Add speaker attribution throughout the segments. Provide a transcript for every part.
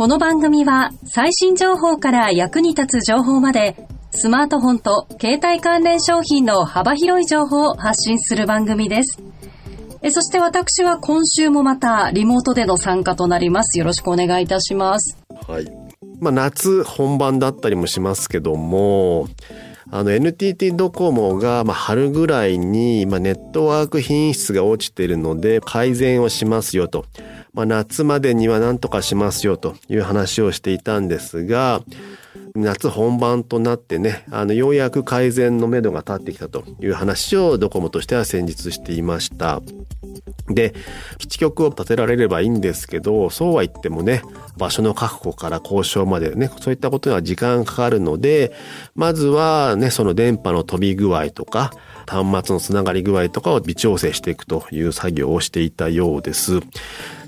Speaker 1: この番組は最新情報から役に立つ情報までスマートフォンと携帯関連商品の幅広い情報を発信する番組です。えそして私は今週もまたリモートでの参加となります。よろしくお願いいたします。
Speaker 2: はい。まあ夏本番だったりもしますけどもあの NTT ドコモがまあ春ぐらいにまあネットワーク品質が落ちているので改善をしますよと。まあ夏までには何とかしますよという話をしていたんですが、夏本番となってね、あの、ようやく改善のめどが立ってきたという話をドコモとしては先日していました。で、基地局を建てられればいいんですけど、そうは言ってもね、場所の確保から交渉までね、そういったことには時間かかるので、まずはね、その電波の飛び具合とか、端末のつながり具合とかを微調整していくという作業をしていたようです。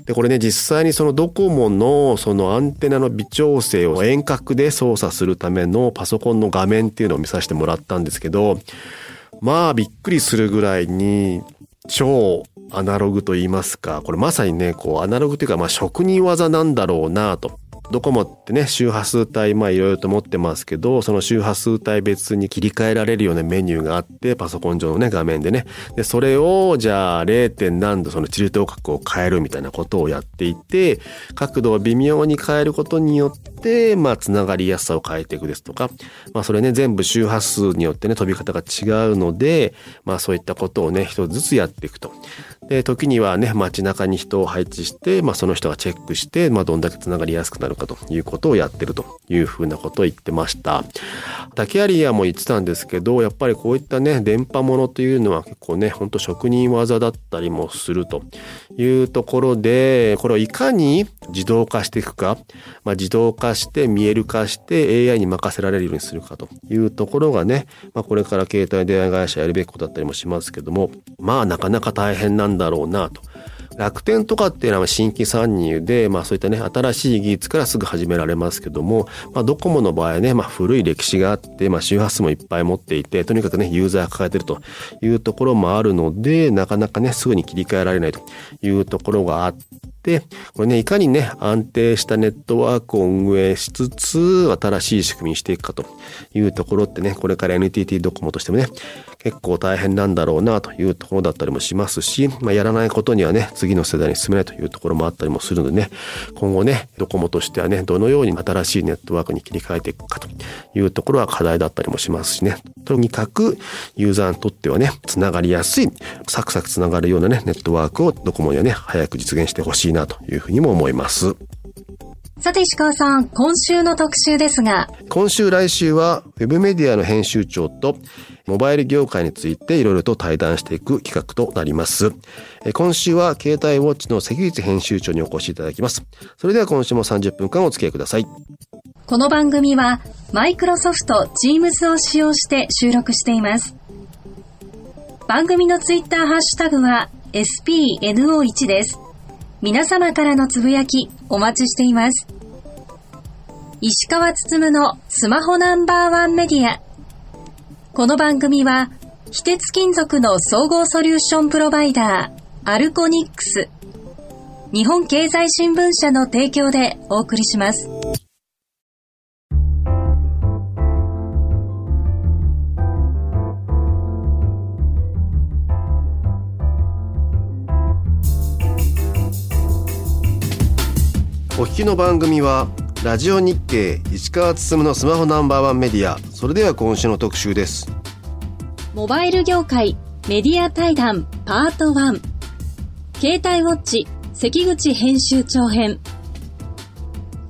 Speaker 2: で、これね、実際にそのドコモのそのアンテナの微調整を遠隔で操作するためのパソコンの画面っていうのを見させてもらったんですけど、まあびっくりするぐらいに超アナログと言いますか、これまさにね、こうアナログというかまあ職人技なんだろうなと。ドコモってね、周波数帯、まあいろいろと持ってますけど、その周波数帯別に切り替えられるようなメニューがあって、パソコン上のね、画面でね。で、それを、じゃあ 0. 何度そのチルト角を変えるみたいなことをやっていて、角度を微妙に変えることによって、まあ、つながりやすさを変えていくですとか、まあ、それね、全部周波数によってね、飛び方が違うので、まあ、そういったことをね、一つずつやっていくと。で、時にはね、街中に人を配置して、まあ、その人がチェックして、まあ、どんだけつながりやすくなるかということをやってるというふうなことを言ってました。タキアリアも言ってたんですけど、やっぱりこういったね、電波ものというのは結構ね、ほんと職人技だったりもするというところで、これをいかに自動化していくか、まあ、自動化して見える化して AI に任せられるようにするかというところがね、まあ、これから携帯電話会社やるべきことだったりもしますけども、まあなかなか大変なんだだろうなと。楽天とかっていうのは新規参入で、まあそういったね、新しい技術からすぐ始められますけども、まあドコモの場合ね、まあ古い歴史があって、まあ周波数もいっぱい持っていて、とにかくね、ユーザーが抱えてるというところもあるので、なかなかね、すぐに切り替えられないというところがあって、これね、いかにね、安定したネットワークを運営しつつ、新しい仕組みにしていくかというところってね、これから NTT ドコモとしてもね、結構大変なんだろうなというところだったりもしますし、まあ、やらないことにはね、次の世代に進めないというところもあったりもするのでね、今後ね、ドコモとしてはね、どのように新しいネットワークに切り替えていくかというところは課題だったりもしますしね、とにかくユーザーにとってはね、つながりやすい、サクサクつながるようなね、ネットワークをドコモにはね、早く実現してほしいなというふうにも思います。
Speaker 1: さて石川さん、今週の特集ですが。
Speaker 2: 今週来週は、ウェブメディアの編集長と、モバイル業界についていろいろと対談していく企画となります。今週は携帯ウォッチの関口編集長にお越しいただきます。それでは今週も30分間お付き合いください。
Speaker 1: この番組は、マイクロソフト Teams を使用して収録しています。番組のツイッターハッシュタグは SPNO1 です。皆様からのつぶやきお待ちしています。石川つつむのスマホナンバーワンメディア。この番組は、非鉄金属の総合ソリューションプロバイダー、アルコニックス、日本経済新聞社の提供でお送りします。
Speaker 2: お聞きの番組はラジオ日経石川つのスマホナンバーワンメディア。それでは今週の特集です。
Speaker 1: モバイル業界メディア対談パート1携帯ウォッチ関口編集長編。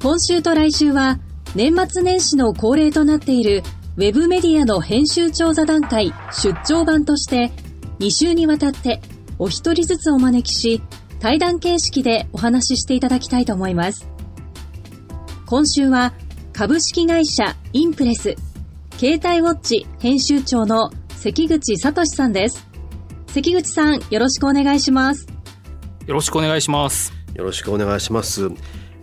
Speaker 1: 今週と来週は年末年始の恒例となっているウェブメディアの編集長座談会出張版として2週にわたってお一人ずつお招きし対談形式でお話ししていただきたいと思います。今週は株式会社インプレス携帯ウォッチ編集長の関口聡さんです。関口さんよろしくお願いします。
Speaker 3: よろしくお願いします。
Speaker 2: よろしくお願いします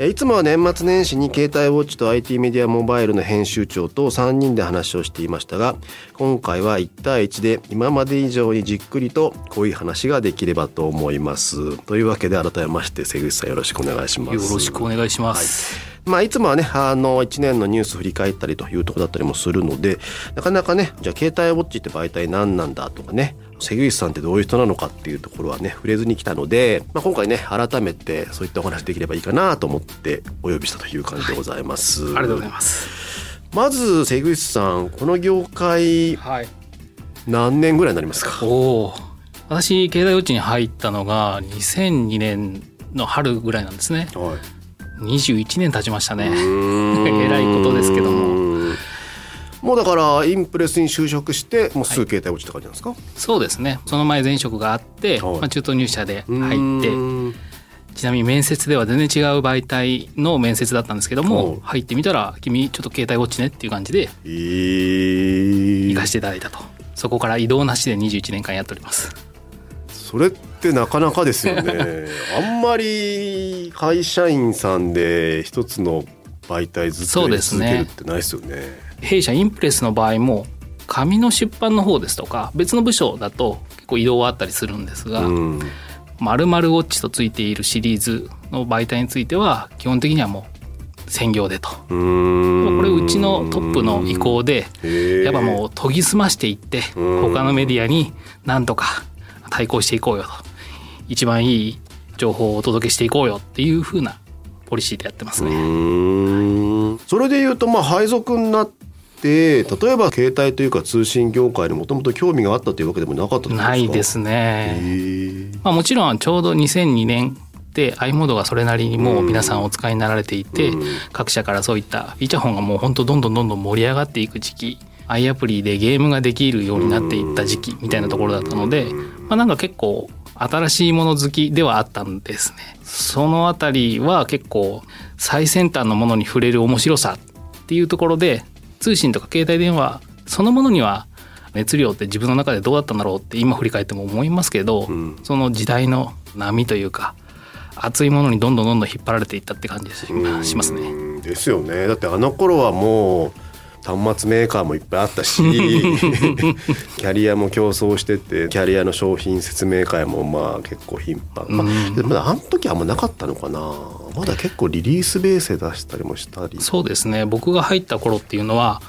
Speaker 2: いつもは年末年始に携帯ウォッチと IT メディアモバイルの編集長と3人で話をしていましたが今回は1対1で今まで以上にじっくりとこういう話ができればと思います。というわけで改めまして瀬口さんよろしくお願いします。
Speaker 3: よろしくお願いします、
Speaker 2: はいまあ、いつもはね、あの、1年のニュース振り返ったりというところだったりもするので、なかなかね、じゃあ携帯ウォッチって媒体何なんだとかね、関口さんってどういう人なのかっていうところはね、触れずに来たので、まあ、今回ね、改めてそういったお話できればいいかなと思ってお呼びしたという感じでございます。はい、
Speaker 3: ありがとうございます。
Speaker 2: まず、関口さん、この業界、はい、何年ぐらいになりますか？
Speaker 3: お私、携帯ウォッチに入ったのが2002年の春ぐらいなんですね。はい21年経ちましたね。えらいことですけども。
Speaker 2: もうだからインプレスに就職してもうすぐ携帯落ちた感じなんですか、はい、
Speaker 3: そうですね。その前前職があって、はい、まあ、中途入社で入ってちなみに面接では全然違う媒体の面接だったんですけども入ってみたら「君ちょっと携帯ウォッチね」っていう感じで行かせていただいたと。そこから移動なしで21年間やっております。
Speaker 2: それってなかなかですよね。あんまり会社員さんで一つの媒体ずっとやり続けるってないですよね、ね、
Speaker 3: 弊社インプレスの場合も紙の出版の方ですとか別の部署だと結構移動はあったりするんですが、うん。まるウォッチとついているシリーズの媒体については基本的にはもう専業でと。これうちのトップの意向でやっぱもう研ぎ澄ましていって他のメディアになんとか対抗していこうよと一番いい情報をお届けしていこうよっていうふうなポリシーでやってますね。
Speaker 2: それでいうとまあ配属になって例えば携帯というか通信業界にもともと興味があったというわけでもなかった
Speaker 3: ないですね。まあ、もちろんちょうど2002年で i モードがそれなりにもう皆さんお使いになられていて、各社からそういったフィーチャーフォンがもう本当どんどんどんどん盛り上がっていく時期 i アプリでゲームができるようになっていった時期みたいなところだったので、まあ、なんか結構新しいもの好きではあったんですね。そのあたりは結構最先端のものに触れる面白さっていうところで通信とか携帯電話そのものには熱量って自分の中でどうだったんだろうって今振り返っても思いますけど、うん、その時代の波というか熱いものにどんどんどんどん引っ張られていったって感じしますね。
Speaker 2: ですよね。だってあの頃はもう端末メーカーもいっぱいあったし キャリアも競争しててキャリアの商品説明会もまあ結構頻繁、まあ、まだあの時はあんまなかったのかな。まだ結構リリースベースで出したりもしたり。
Speaker 3: そうですね。僕が入った頃っていうのは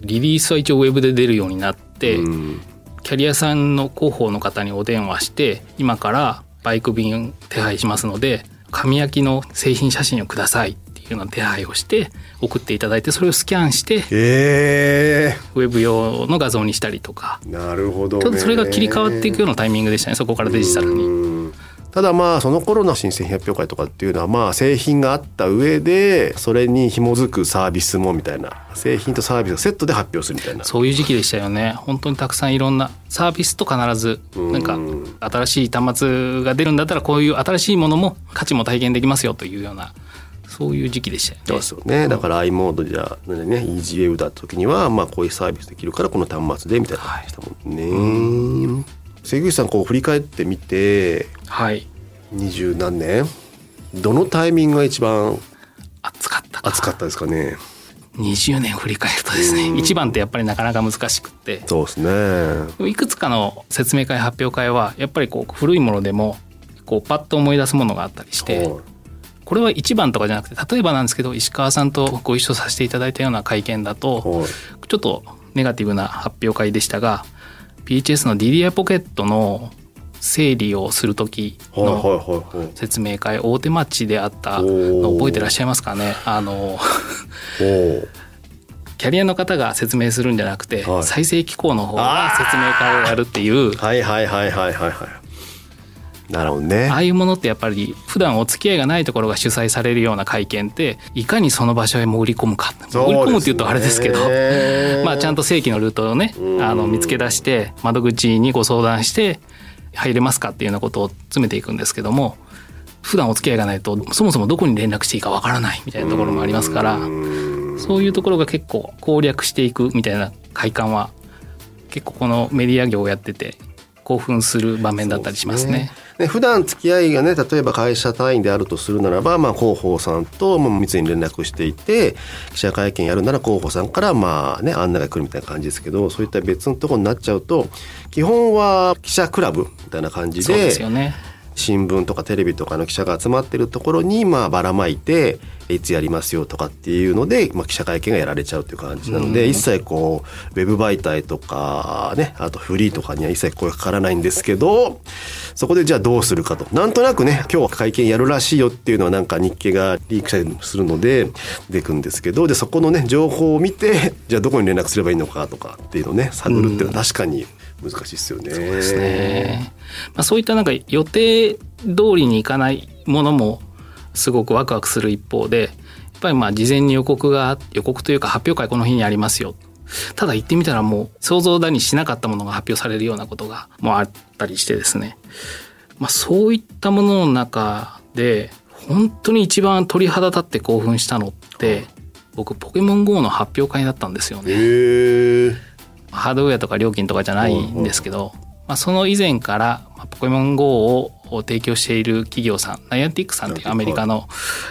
Speaker 3: リリースは一応ウェブで出るようになって、うん、キャリアさんの広報の方にお電話して今からバイク便手配しますので紙焼きの製品写真をください。っていうような手配をして送っていただいてそれをスキャンして、え。ー、ウェブ用の画像にしたりとか。
Speaker 2: なるほど、
Speaker 3: ちょっとそれが切り替わっていくようなタイミングでしたねそこからデジタルに。
Speaker 2: ただまあその頃の新製品発表会とかっていうのはまあ製品があった上でそれに紐づくサービスもみたいな。製品とサービスをセットで発表するみたいな。
Speaker 3: そういう時期でしたよね。本当にたくさんいろんなサービスと必ずなんか新しい端末が出るんだったらこういう新しいものも価値も体験できますよというようなそういう時期でしたよね。
Speaker 2: ですよね。だから i モードじゃね、イージーウェブだった時には、まあこういうサービスできるからこの端末でみたいな感じでしたもんね。はいうん、関口さんこう振り返ってみて、
Speaker 3: はい。
Speaker 2: 二十何年どのタイミングが一番
Speaker 3: 暑かった
Speaker 2: 暑かったですかね。
Speaker 3: 20年振り返るとですね、一番ってやっぱりなかなか難しくて
Speaker 2: そうですね
Speaker 3: いくつかの説明会発表会はやっぱりこう古いものでもこうパッと思い出すものがあったりして、これは一番とかじゃなくて例えばなんですけど石川さんとご一緒させていただいたような会見だとちょっとネガティブな発表会でしたが PHS の DDI ポケットの整理をする時の説明会大手町であったの覚えてらっしゃいますかね？あのキャリアの方が説明するんじゃなくて、再生機構の方が説明会をやるっていう。
Speaker 2: はいはいはいはいはいはいなるほどね。
Speaker 3: ああいうものってやっぱり普段お付き合いがないところが主催されるような会見っていかにその場所へ潜り込むか。潜り込むっていうとあれですけどまあちゃんと正規のルートをねあの見つけ出して窓口にご相談して入れますかっていうようなことを詰めていくんですけども普段お付き合いがないとそもそもどこに連絡していいかわからないみたいなところもありますからそういうところが結構攻略していくみたいな快感は結構このメディア業をやってて興奮する場面だったりしますね。
Speaker 2: ね、普段付き合いがね例えば会社単位であるとするならば、まあ、広報さんとも密に連絡していて記者会見やるなら広報さんからまあね案内が来るみたいな感じですけどそういった別のところになっちゃうと基本は記者クラブみたいな感じ
Speaker 3: そうで
Speaker 2: です
Speaker 3: よね。
Speaker 2: 新聞とかテレビとかの記者が集まってるところにまあばらまいていつやりますよとかっていうので、まあ、記者会見がやられちゃうっていう感じなので、一切こうウェブ媒体とかねあとフリーとかには一切声かからないんですけどそこでじゃあどうするかと。なんとなくね今日会見やるらしいよっていうのはなんか日経がリークしたりするので出てくんですけどでそこのね情報を見てじゃあどこに連絡すればいいのかとかっていうのをね探るっていうのは確かに難しいですよね。そう
Speaker 3: ですね。まあ、そういったなんか予定通りにいかないものもすごくワクワクする一方でやっぱりまあ事前に予告が予告というか発表会この日にありますよただ行ってみたらもう想像だにしなかったものが発表されるようなことがもうあったりしてですね、まあ、そういったものの中で本当に一番鳥肌立って興奮したのって僕ポケモン GO の発表会だったんですよね。ハードウェアとか料金とかじゃないんですけど、まあ、その以前から、まあ、ポケモン GO を提供している企業さんナイアンティックさんっていうアメリカの、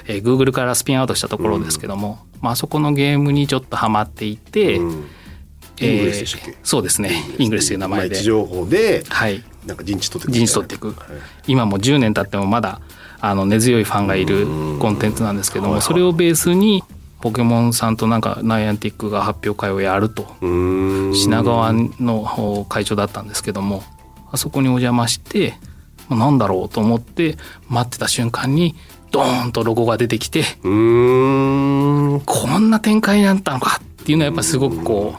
Speaker 3: えー Google からスピンアウトしたところですけども、まあそこのゲームにちょっとハマっていて、
Speaker 2: うん。
Speaker 3: えー
Speaker 2: イングレスでしたっけ？
Speaker 3: そうですね。イングレスという名前で。
Speaker 2: 情報で
Speaker 3: はい。
Speaker 2: なんか陣地取っていく
Speaker 3: 陣地取っていく。
Speaker 2: はい。
Speaker 3: 今も10年経ってもまだあの根強いファンがいるコンテンツなんですけどもそれをベースにポケモンさんとなんかナイアンティックが発表会をやると品川の会長だったんですけどもあそこにお邪魔してまあなんだろうと思って待ってた瞬間にドーンとロゴが出てきてこんな展開になったのかっていうのはやっぱすごくこ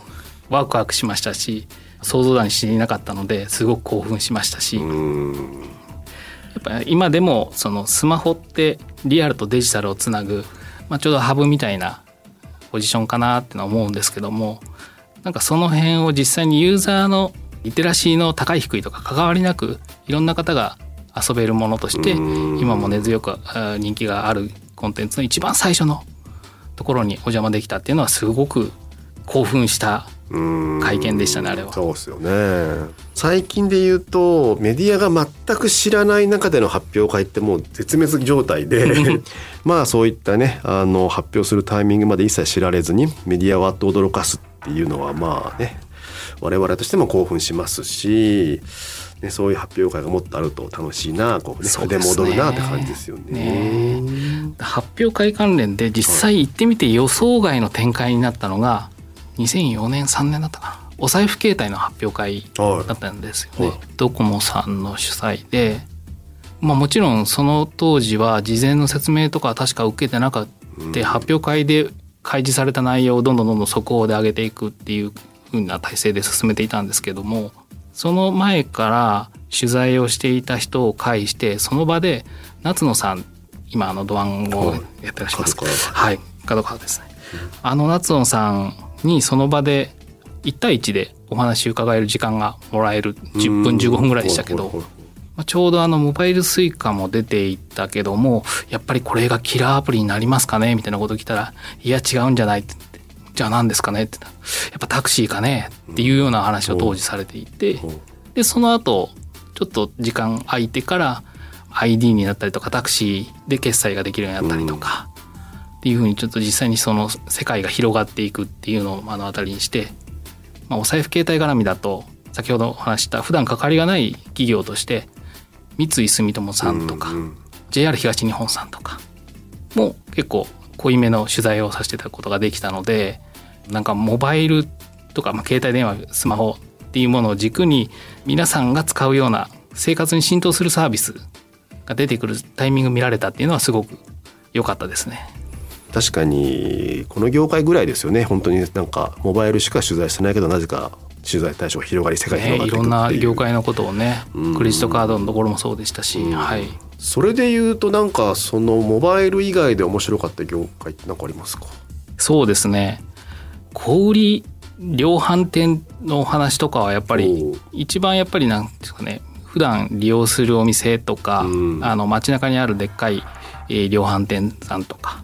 Speaker 3: うワクワクしましたし想像だにしていなかったのですごく興奮しましたし。やっぱ今でもそのスマホってリアルとデジタルをつなぐ、まあ、ちょうどハブみたいなポジションかなってのは思うんですけどもなんかその辺を実際にユーザーのリテラシーの高い低いとか関わりなくいろんな方が遊べるものとして
Speaker 2: うん。
Speaker 3: 今も根強く人気があるコンテンツの一番最初のところにお邪魔できたっていうのはすごく興奮した会見でしたねあれは。
Speaker 2: そうですよね。最近で言うとメディアが全く知らない中での発表会ってもう絶滅状態で まあそういったねあの発表するタイミングまで一切知られずにメディアをあっと驚かすっていうのはまあね我々としても興奮しますし、ね、そういう発表会がもっとあると楽しいなこう、ね、
Speaker 3: で
Speaker 2: 戻るなって感じですよね。
Speaker 3: 発表会関連で実際行ってみて予想外の展開になったのが2004年3年だったかな。お財布携帯の発表会
Speaker 2: はい。
Speaker 3: だったんですよね、
Speaker 2: はい。
Speaker 3: ドコモさんの主催で、まあ、もちろんその当時は事前の説明とかは確か受けてなかった、発表会で開示された内容をどんどんどんどん速報で上げていくっていう風な体制で進めていたんですけどもその前から取材をしていた人を介してその場で夏野さん今あのドワンをやってらっしゃいます、はい。角川ですね、あの夏野さんにその場で1対1でお話伺える時間がもらえる。10分15分ぐらいでしたけど、まあ、ちょうどあのモバイルスイカも出ていったけどもやっぱりこれがキラーアプリになりますかね？みたいなこと聞いたら「いや違うんじゃない」って言って「じゃあ何ですかね?」って言ったら「やっぱタクシーかね?」っていうような話を当時されていて。でその後ちょっと時間空いてから ID になったりとかタクシーで決済ができるようになったりとか、っていうふうにちょっと実際にその世界が広がっていくっていうのを目の当たりにして、まあ、お財布携帯絡みだと先ほどお話しした普段関わりがない企業として三井住友さんとか、
Speaker 2: うん
Speaker 3: JR 東日本さんとかも結構濃いめの取材をさせていただくことができたのでなんかモバイルとか、まあ、携帯電話スマホっていうものを軸に皆さんが使うような生活に浸透するサービスが出てくるタイミング見られたっていうのはすごく良かったですね。
Speaker 2: 確かにこの業界ぐらいですよね。本当になんかモバイルしか取材してないけどなぜか取材対象が広がり世界広がっていくい
Speaker 3: ろんな業界のことをね
Speaker 2: うん。
Speaker 3: クレジットカードのところもそうでしたし、
Speaker 2: うん。
Speaker 3: はい、
Speaker 2: それで言うとなんかそのモバイル以外で面白かった業界って何かありますか？
Speaker 3: そうですね。小売量販店のお話とかはやっぱり一番やっぱりなんですかね普段利用するお店とか、
Speaker 2: うん。
Speaker 3: あの街中にあるでっかい、えー量販店さんとか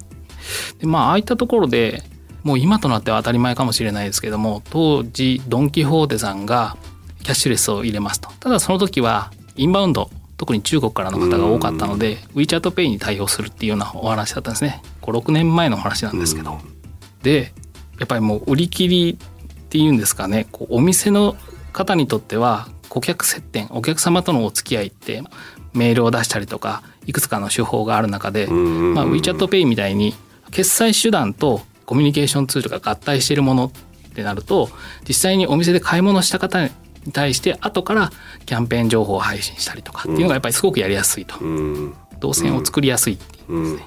Speaker 3: でまあああいったところでもう今となっては当たり前かもしれないですけども当時ドン・キホーテさんがキャッシュレスを入れますと。ただその時はインバウンド特に中国からの方が多かったので WeChatPay に対応するっていうようなお話だったんですね。56年前の話なんですけど。でやっぱりもう売り切りっていうんですかね。こうお店の方にとっては顧客接点お客様とのお付き合いってメールを出したりとかいくつかの手法がある中で、まあ、WeChatPay みたいに決済手段とコミュニケーションツールが合体しているものってなると実際にお店で買い物した方に対して後からキャンペーン情報を配信したりとかっていうのがやっぱりすごくやりやすいと、動線を作りやすいっていうんですね、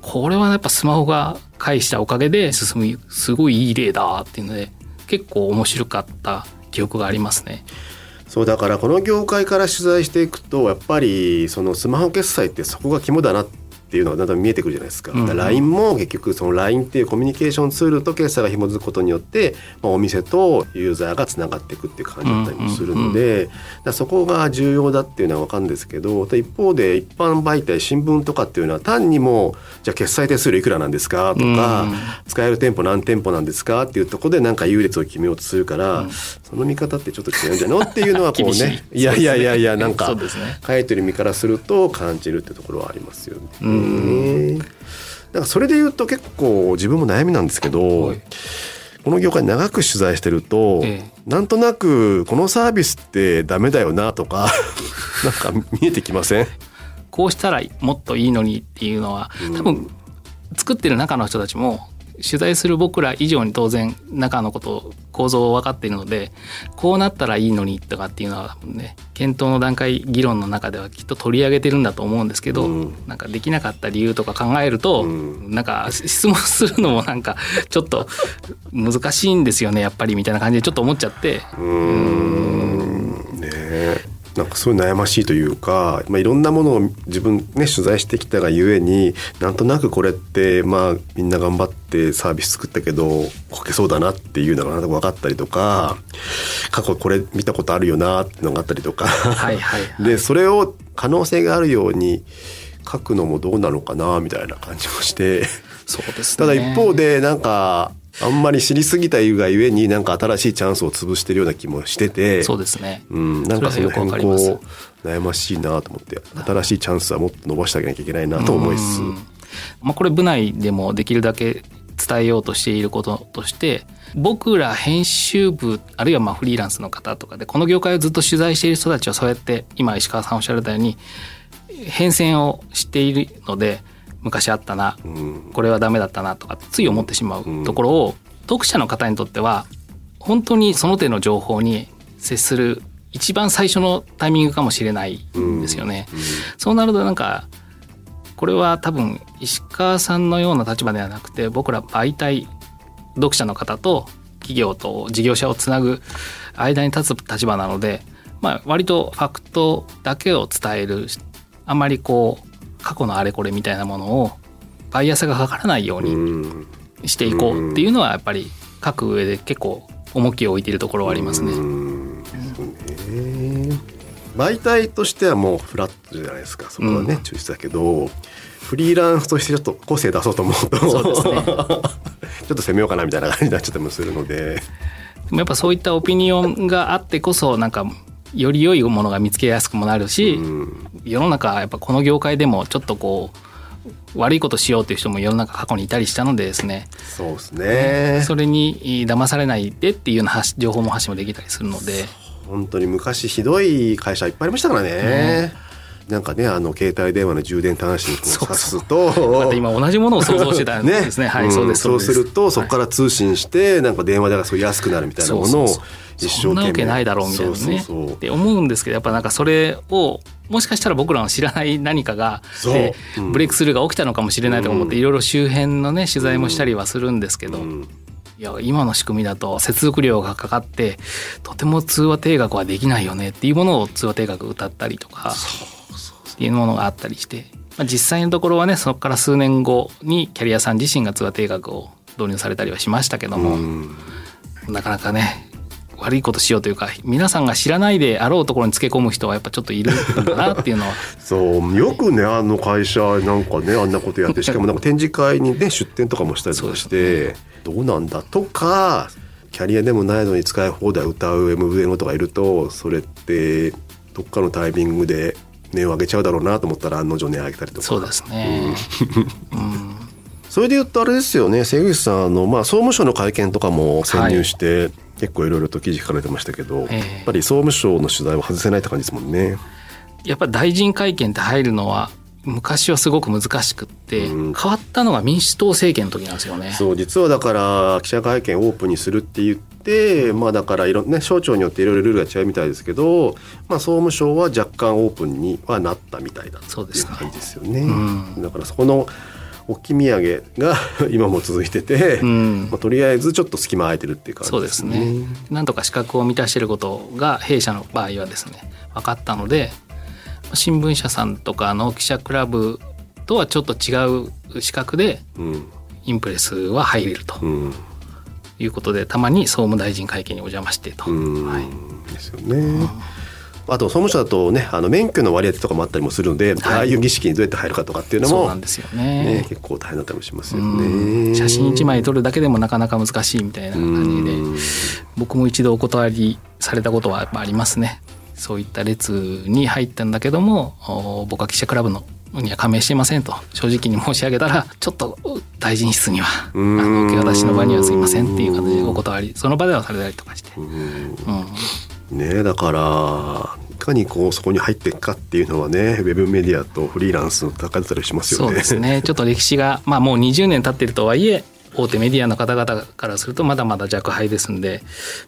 Speaker 3: これはやっぱスマホが介したおかげで進むすごいいい例だっていうので結構面白かった記憶がありますね。
Speaker 2: そうだからこの業界から取材していくとやっぱりそのスマホ決済ってそこが肝だなってっていうのがだんだん見えてくるじゃないですか。うん、LINE も結局その LINE っていうコミュニケーションツールと決済が紐づくことによって、まあ、お店とユーザーがつながっていくっていう感じだったりもするので、だそこが重要だっていうのは分かるんですけど一方で一般媒体新聞とかっていうのは単にもじゃあ決済手数料いくらなんですかとか、うん、使える店舗何店舗なんですかっていうところでなんか優劣を決めようとするから、うん、その見方ってちょっと違うんじゃないの？っていうのはこうね い。やいやいやいやなんか、ね、書いてる身からすると感じるってところはありますよね。ね。だからそれで言うと結構自分も悩みなんですけど、はい、この業界長く取材してると、ええ、なんとなくこのサービスってダメだよなとか なんか見えてきません？
Speaker 3: こうしたらもっといいのにっていうのは多分作ってる中の人たちも取材する僕ら以上に当然中のこと構造を分かっているのでこうなったらいいのにとかっていうのはね検討の段階議論の中ではきっと取り上げてるんだと思うんですけど、うん、なんかできなかった理由とか考えると、うん、なんか質問するのもなんかちょっと難しいんですよねやっぱりみたいな感じでちょっと思っちゃって。
Speaker 2: うん。ねなんかそういう悩ましいというか、まあ、いろんなものを自分ね取材してきたがゆえになんとなくこれってまあみんな頑張ってサービス作ったけどこけそうだなっていうのがなんとか分かったりとか過去これ見たことあるよなっていうのがあったりとか。はいはい、はい、でそれを可能性があるように書くのもどうなのかなみたいな感じもして。
Speaker 3: そうです、ね、
Speaker 2: ただ一方でなんかあんまり知りすぎたがゆえになんか新しいチャンスを潰してるような気もしてて
Speaker 3: そうですね、
Speaker 2: うん、なんかその辺こう悩ましいなと思って新しいチャンスはもっと伸ばしてあげなきゃいけないなと思いつつ、
Speaker 3: まあ、これ部内でもできるだけ伝えようとしていることとして僕ら編集部あるいはまあフリーランスの方とかでこの業界をずっと取材している人たちはそうやって今石川さんおっしゃられたように変遷を知っているので昔あったな、これはダメだったなとかつい思ってしまうところを、読者の方にとっては本当にその手の情報に接する一番最初のタイミングかもしれないん。ですよね。そうなるとなんかこれは多分石川さんのような立場ではなくて僕ら媒体読者の方と企業と事業者をつなぐ間に立つ立場なので、まあ、割とファクトだけを伝えるあんまりこう過去のあれこれみたいなものをバイアスがかからないようにしていこうっていうのはやっぱり書く上で結構重きを置いているところはありますね。
Speaker 2: 媒体としてはもうフラットじゃないですかそこはね、うん、抽出だけどフリーランスとしてちょっと個性出そうと思うとそうです、ね、ちょっと攻めようかなみたいな感じになっちゃったりもするので。
Speaker 3: やっぱそういったオピニオンがあってこそなんかより良いものが見つけやすくもなるし、うん、世の中やっぱこの業界でもちょっとこう悪いことしようという人も世の中過去にいたりしたのでですね。
Speaker 2: そうですね。
Speaker 3: それに騙されないでっていうような情報も発信もできたりするので。
Speaker 2: 本当に昔ひどい会社いっぱいありましたからね、うん、なんかねあの携帯電話の充電端子に挿すと
Speaker 3: 今同じものを想像してたんですね。ね、はい、そうです
Speaker 2: そうす。るとそこから通信して、なんか電話代がすごい安くなるみたいなものを
Speaker 3: そんなわけないだろうみたいなね。って思うんですけどやっぱなんかそれをもしかしたら僕らの知らない何かがで、ブレイクスルーが起きたのかもしれないと思っていろいろ周辺のね取材もしたりはするんですけど。いや今の仕組みだと接続料がかかってとても通話定額はできないよねっていうものを通話定額歌ったりとかっていうものがあったりして、まあ、実際のところはねそこから数年後にキャリアさん自身が通話定額を導入されたりはしましたけども、なかなかね悪いことしようというか皆さんが知らないであろうところにつけ込む人はやっぱちょっといるんだなっていうのは
Speaker 2: そうよくねあの会社なんかねあんなことやって しかもなんか展示会にね出展とかもしたりとかして。どうなんだとかキャリアでもないのに使い放題歌う MVNO とかいるとそれってどっかのタイミングで値を上げちゃうだろうなと思ったら案の定値上げたりとか。
Speaker 3: そうですね、
Speaker 2: うん、それで言うとあれですよね。瀬口さんあの、まあ、総務省の会見とかも潜入して、はい、結構いろいろと記事書かれてましたけど、えー、やっぱり総務省の取材は外せないって感じですもんね。
Speaker 3: やっぱ大臣会見って入るのは昔はすごく難しくって、うん、変わったのが民主党政権の時なんですよね。
Speaker 2: そう実はだから記者会見オープンにするって言ってまあだからいろね省庁によっていろいろルールが違うみたいですけど、まあ総務省は若干オープンにはなったみたいだっていう感じですよね。ねうん、だからそこの大き土産が 今も続いてて、うん、まあ、とりあえずちょっと隙間空いてるっていう感じですね。そうですね。
Speaker 3: なんとか資格を満たしていることが弊社の場合はですね分かったので新聞社さんとかの記者クラブとはちょっと違う資格で、インプレスは入れると。いうことでたまに総務大臣会見にお邪魔してと。は
Speaker 2: い、ですよね。あと総務省だとねあの免許の割り当てとかもあったりもするので、はい、ああいう儀式にどうやって入るかとかっていうのも
Speaker 3: そうなんですよね、ね、
Speaker 2: 結構大変だったりもしますよね。
Speaker 3: 写真1枚撮るだけでもなかなか難しいみたいな感じで僕も一度お断りされたことはありますね。そういった列に入ったんだけども僕は記者クラブのには加盟していませんと。正直に申し上げたらちょっと大臣室にはあの受け渡しの場にはすいませんっていう形でお断り。その場ではされたりとかして。
Speaker 2: うん、ねだからいかにこうそこに入っていくかっていうのはねウェブメディアとフリーランスの戦いだったりしますよ
Speaker 3: ね。そうですね。ちょっと歴史が、まあ、もう20年経ってるとはいえ大手メディアの方々からするとまだまだ若輩ですんで、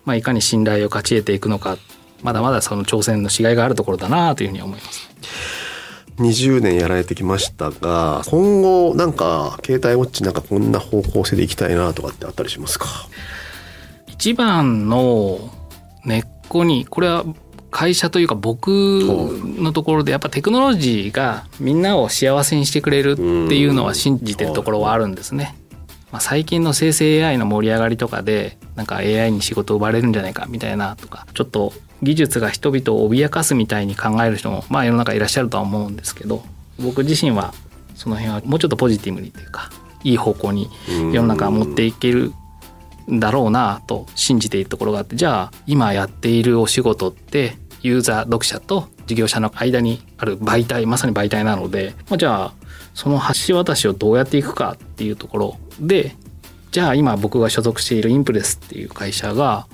Speaker 3: まあ、いかに信頼を勝ち得ていくのかまだまだその挑戦のしがいがあるところだなというふうに思います。
Speaker 2: 20年やられてきましたが今後なんか携帯ウォッチなんかこんな方向性でいきたいなとかってあったりしますか？
Speaker 3: 一番の根っこにこれは会社というか僕のところでやっぱテクノロジーがみんなを幸せにしてくれるっていうのは信じてるところはあるんですね。まあ、最近の生成 AI の盛り上がりとかでなんか AI に仕事を奪われるんじゃないかみたいなとかちょっと技術が人々を脅かすみたいに考える人もまあ世の中いらっしゃるとは思うんですけど僕自身はその辺はもうちょっとポジティブにというかいい方向に世の中を持っていけるんだろうなと信じているところがあってじゃあ今やっているお仕事ってユーザー読者と事業者の間にある媒体まさに媒体なので、まあ、じゃあその橋渡しをどうやっていくかっていうところでじゃあ今僕が所属しているインプレスっていう会社が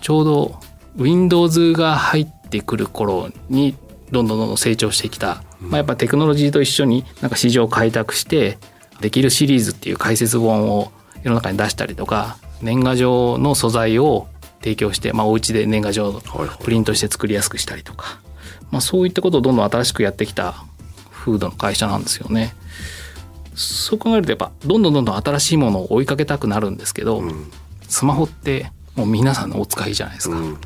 Speaker 3: ちょうど Windows が入ってくる頃にどんどんどんどん成長してきた、まあ、やっぱテクノロジーと一緒になんか市場を開拓してできるシリーズっていう解説本を世の中に出したりとか年賀状の素材を提供して、まあ、お家で年賀状をプリントして作りやすくしたりとか、まあ、そういったことをどんどん新しくやってきたフードの会社なんですよね。そう考えるとやっぱどんどんどんどん新しいものを追いかけたくなるんですけど、うん、スマホってもう皆さんのお使いじゃないですか。うん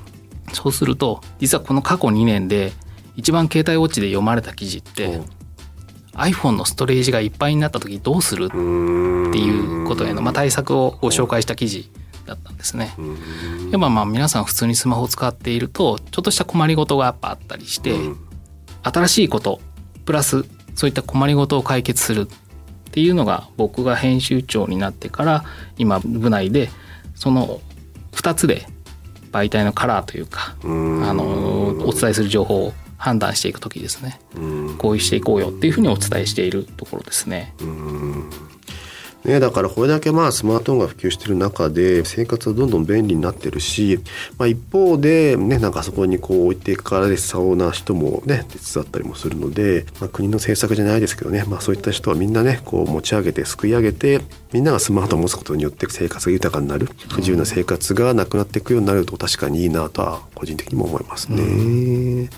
Speaker 3: そうすると実はこの過去2年で一番携帯ウォッチで読まれた記事って iPhone のストレージがいっぱいになった時どうする？っていうことへの、まあ、対策をご紹介した記事だったんですね。やっぱまあ皆さん普通にスマホを使っているとちょっとした困りごとがやっぱあったりして新しいことプラスそういった困りごとを解決するっていうのが僕が編集長になってから今部内でその2つで媒体のカラーというかあのお伝えする情報を判断していく時ですね。こういうしていこうよっていうふうにお伝えしているところですね。
Speaker 2: ね、だからこれだけまあスマートフォンが普及している中で生活はどんどん便利になってるし、まあ、一方で、ね、なんかそこにこう置いていかれそうな人もね手伝ったりもするので、まあ、国の政策じゃないですけどね、まあ、そういった人はみんなねこう持ち上げてすくい上げてみんながスマートフォンを持つことによって生活が豊かになる不自由な生活がなくなっていくようになると確かにいいなとは個人的にも思いますね。うん、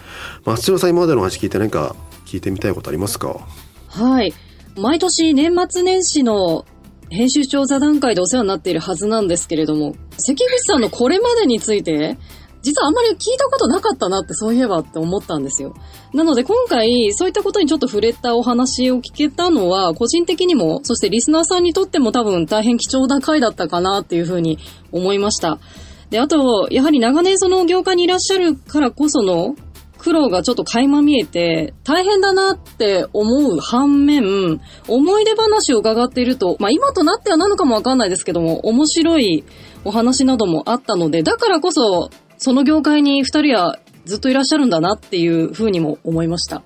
Speaker 2: 松尾さん今までの話聞いて何か聞いてみたいことありますか？
Speaker 4: はい。毎年年末年始の編集長座談会でお世話になっているはずなんですけれども、関口さんのこれまでについて、実はあんまり聞いたことなかったなってそういえばって思ったんですよ。なので今回そういったことにちょっと触れたお話を聞けたのは個人的にも、そしてリスナーさんにとっても多分大変貴重な回だったかなっていうふうに思いました。で、あと、やはり長年その業界にいらっしゃるからこその苦労がちょっと垣間見えて、大変だなって思う反面、思い出話を伺っていると、まあ今となってはなのかもわかんないですけども、面白いお話などもあったので、だからこそ、その業界に二人はずっといらっしゃるんだなっていうふうにも思いました。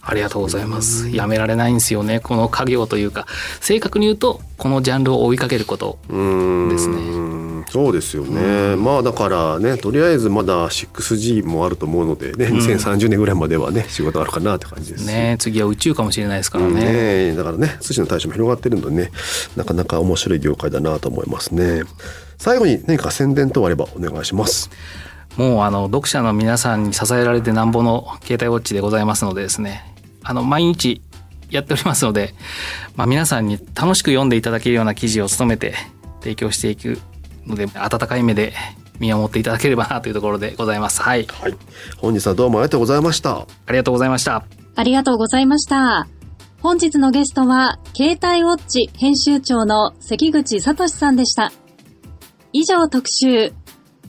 Speaker 3: ありがとうございます。やめられないんですよね。この家業というか、正確に言うと、このジャンルを追いかけることですね。
Speaker 2: そうですよね。まあだからね、とりあえずまだ 6G もあると思うのでね、2030年ぐらいまではね、仕事あるかなって感じです。
Speaker 3: ね次は宇宙かもしれないですからね。
Speaker 2: ねだからね、寿司の対象も広がってるんでね、なかなか面白い業界だなと思いますね。最後に何か宣伝等あればお願いします。
Speaker 3: もうあの読者の皆さんに支えられてなんぼの携帯ウォッチでございますのでですねあの、毎日やっておりますので、まあ、皆さんに楽しく読んでいただけるような記事を務めて提供していくので、温かい目で見守っていただければなというところでございます。はい。はい。
Speaker 2: 本日はどうもありがとうございました。
Speaker 3: ありがとうございました。
Speaker 1: ありがとうございました。本日のゲストは、携帯ウォッチ編集長の関口聡さんでした。以上特集、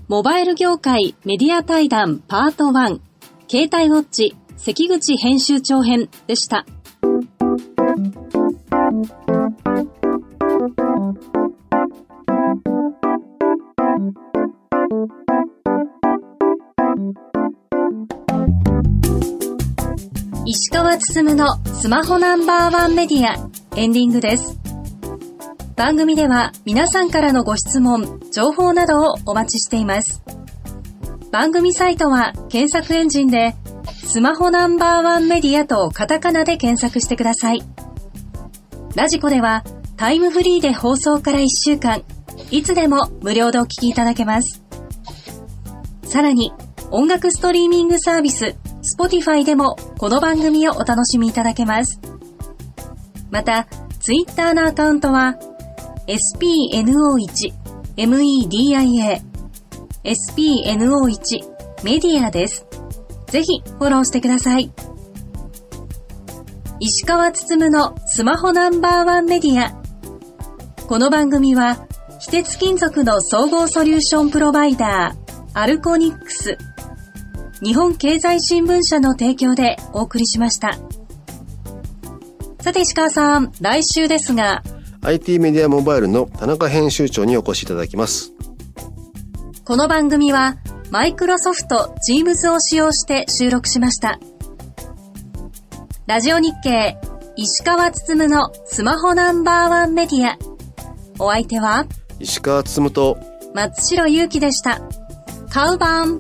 Speaker 1: モバイル業界メディア対談パート1、携帯ウォッチ関口編集長編でした。石川つつむのスマホナンバーワンメディアエンディングです。番組では皆さんからのご質問、情報などをお待ちしています。番組サイトは検索エンジンでスマホナンバーワンメディアとカタカナで検索してください。ラジコではタイムフリーで放送から1週間、いつでも無料でお聴きいただけます。さらに、音楽ストリーミングサービス、Spotify でもこの番組をお楽しみいただけます。また、Twitter のアカウントは、spno1 media spno1 メディアです。ぜひフォローしてください。石川つつむのスマホナンバーワンメディア。この番組は、非鉄金属の総合ソリューションプロバイダー、アルコニックス、日本経済新聞社の提供でお送りしました。さて石川さん、来週ですが、
Speaker 2: IT メディアモバイルの田中編集長にお越しいただきます。
Speaker 1: この番組は、マイクロソフト Teams を使用して収録しました。ラジオ日経石川つつむのスマホナンバーワンメディア。お相手は
Speaker 2: 石川つつむと
Speaker 1: 松代ゆうきでした。カウバン